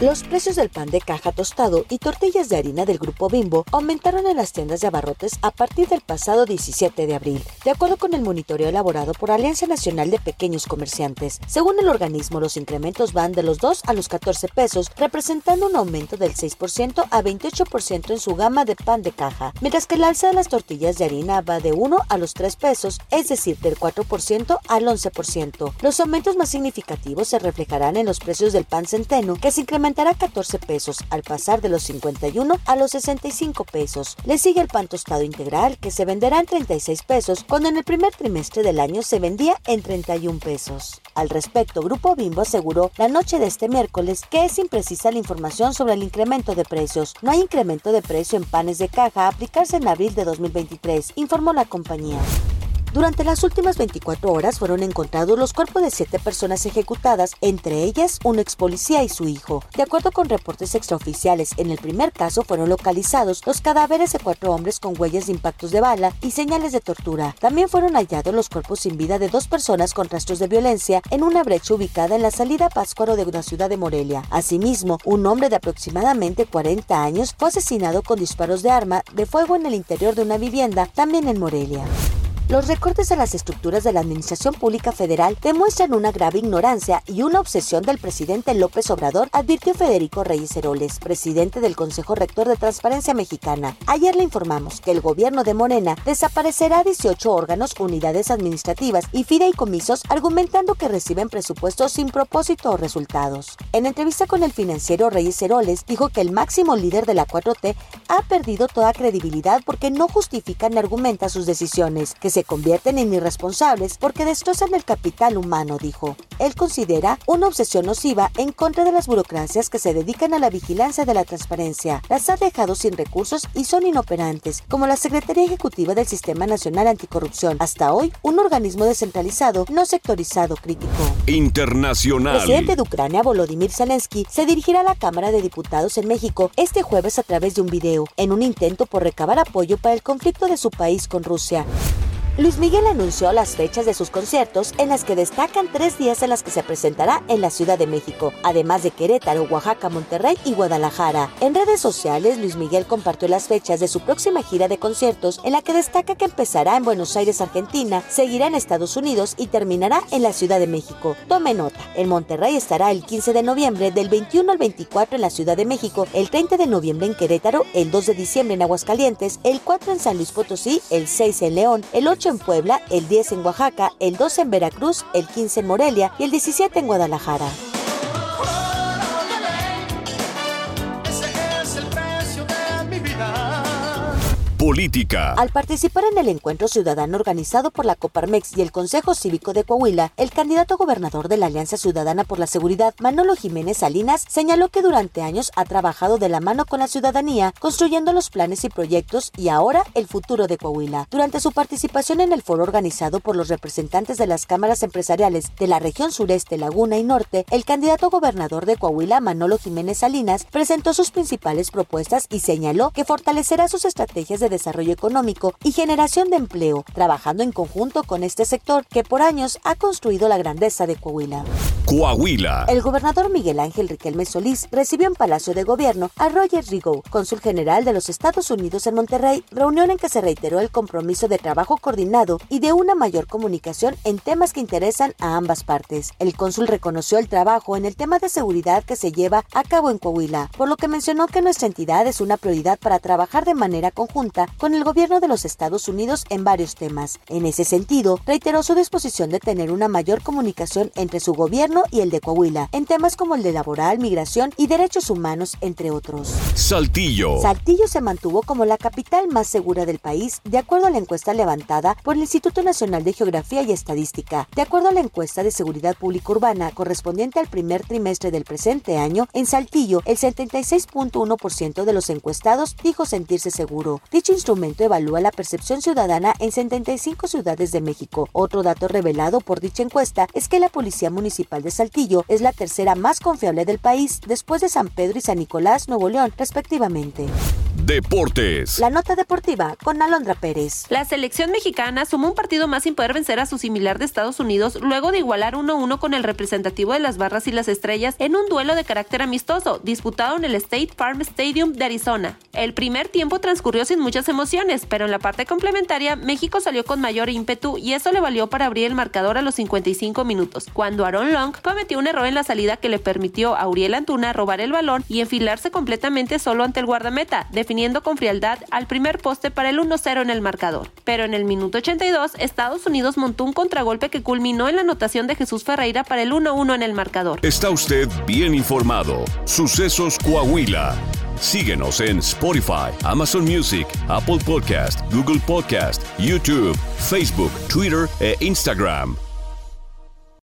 Los precios del pan de caja tostado y tortillas de harina del grupo Bimbo aumentaron en las tiendas de abarrotes a partir del pasado 17 de abril, de acuerdo con el monitoreo elaborado por Alianza Nacional de Pequeños Comerciantes. Según el organismo, los incrementos van de los 2 a los 14 pesos, representando un aumento del 6% a 28% en su gama de pan de caja, mientras que el alza de las tortillas de harina va de 1 a los 3 pesos, es decir, del 4% al 11%. Los aumentos más significativos se reflejarán en los precios del pan centeno, que se incrementan aumentará 14 pesos al pasar de los 51 a los 65 pesos. Le sigue el pan tostado integral que se venderá en 36 pesos cuando en el primer trimestre del año se vendía en 31 pesos. Al respecto, Grupo Bimbo aseguró la noche de este miércoles que es imprecisa la información sobre el incremento de precios. No hay incremento de precio en panes de caja a aplicarse en abril de 2023, informó la compañía. Durante las últimas 24 horas fueron encontrados los cuerpos de siete personas ejecutadas, entre ellas un ex policía y su hijo. De acuerdo con reportes extraoficiales, en el primer caso fueron localizados los cadáveres de cuatro hombres con huellas de impactos de bala y señales de tortura. También fueron hallados los cuerpos sin vida de dos personas con rastros de violencia en una brecha ubicada en la salida Páscuaro de una ciudad de Morelia. Asimismo, un hombre de aproximadamente 40 años fue asesinado con disparos de arma de fuego en el interior de una vivienda, también en Morelia. Los recortes a las estructuras de la Administración Pública Federal demuestran una grave ignorancia y una obsesión del presidente López Obrador, advirtió Federico Reyes Heroles, presidente del Consejo Rector de Transparencia Mexicana. Ayer le informamos que el gobierno de Morena desaparecerá 18 órganos, unidades administrativas y fideicomisos, argumentando que reciben presupuestos sin propósito o resultados. En entrevista con el financiero Reyes Heroles, dijo que el máximo líder de la 4T ha perdido toda credibilidad porque no justifica ni argumenta sus decisiones, que se convierten en irresponsables porque destrozan el capital humano, dijo. Él considera una obsesión nociva en contra de las burocracias que se dedican a la vigilancia de la transparencia. Las ha dejado sin recursos y son inoperantes, como la Secretaría Ejecutiva del Sistema Nacional Anticorrupción. Hasta hoy, un organismo descentralizado, no sectorizado, crítico. Internacional. El presidente de Ucrania, Volodymyr Zelensky, se dirigirá a la Cámara de Diputados en México este jueves a través de un video, en un intento por recabar apoyo para el conflicto de su país con Rusia. Luis Miguel anunció las fechas de sus conciertos en las que destacan tres días en las que se presentará en la Ciudad de México, además de Querétaro, Oaxaca, Monterrey y Guadalajara. En redes sociales, Luis Miguel compartió las fechas de su próxima gira de conciertos en la que destaca que empezará en Buenos Aires, Argentina, seguirá en Estados Unidos y terminará en la Ciudad de México. Tome nota, en Monterrey estará el 15 de noviembre, del 21 al 24 en la Ciudad de México, el 30 de noviembre en Querétaro, el 2 de diciembre en Aguascalientes, el 4 en San Luis Potosí, el 6 en León, el 8 en Puebla, el 10 en Oaxaca, el 12 en Veracruz, el 15 en Morelia y el 17 en Guadalajara. Política. Al participar en el encuentro ciudadano organizado por la Coparmex y el Consejo Cívico de Coahuila, el candidato gobernador de la Alianza Ciudadana por la Seguridad, Manolo Jiménez Salinas, señaló que durante años ha trabajado de la mano con la ciudadanía, construyendo los planes y proyectos y ahora el futuro de Coahuila. Durante su participación en el foro organizado por los representantes de las cámaras empresariales de la región sureste, Laguna y Norte, el candidato gobernador de Coahuila, Manolo Jiménez Salinas, presentó sus principales propuestas y señaló que fortalecerá sus estrategias de desarrollo económico y generación de empleo, trabajando en conjunto con este sector que por años ha construido la grandeza de Coahuila. Coahuila. El gobernador Miguel Ángel Riquelme Solís recibió en Palacio de Gobierno a Roger Rigo, cónsul general de los Estados Unidos en Monterrey, reunión en que se reiteró el compromiso de trabajo coordinado y de una mayor comunicación en temas que interesan a ambas partes. El cónsul reconoció el trabajo en el tema de seguridad que se lleva a cabo en Coahuila, por lo que mencionó que nuestra entidad es una prioridad para trabajar de manera conjunta con el gobierno de los Estados Unidos en varios temas. En ese sentido, reiteró su disposición de tener una mayor comunicación entre su gobierno y el de Coahuila, en temas como el de laboral, migración y derechos humanos, entre otros. Saltillo. Saltillo se mantuvo como la capital más segura del país, de acuerdo a la encuesta levantada por el Instituto Nacional de Geografía y Estadística. De acuerdo a la encuesta de seguridad pública urbana correspondiente al primer trimestre del presente año, en Saltillo, el 76.1% de los encuestados dijo sentirse seguro. Dicha instrumento evalúa la percepción ciudadana en 75 ciudades de México. Otro dato revelado por dicha encuesta es que la Policía Municipal de Saltillo es la tercera más confiable del país después de San Pedro y San Nicolás, Nuevo León, respectivamente. Deportes. La nota deportiva con Alondra Pérez. La selección mexicana sumó un partido más sin poder vencer a su similar de Estados Unidos luego de igualar 1-1 con el representativo de las barras y las estrellas en un duelo de carácter amistoso disputado en el State Farm Stadium de Arizona. El primer tiempo transcurrió sin muchas emociones, pero en la parte complementaria México salió con mayor ímpetu y eso le valió para abrir el marcador a los 55 minutos, cuando Aaron Long cometió un error en la salida que le permitió a Uriel Antuna robar el balón y enfilarse completamente solo ante el guardameta, definiendo con frialdad al primer poste para el 1-0 en el marcador. Pero en el minuto 82, Estados Unidos montó un contragolpe que culminó en la anotación de Jesús Ferreira para el 1-1 en el marcador. Está usted bien informado. Sucesos Coahuila. Síguenos en Spotify, Amazon Music, Apple Podcast, Google Podcast, YouTube, Facebook, Twitter e Instagram.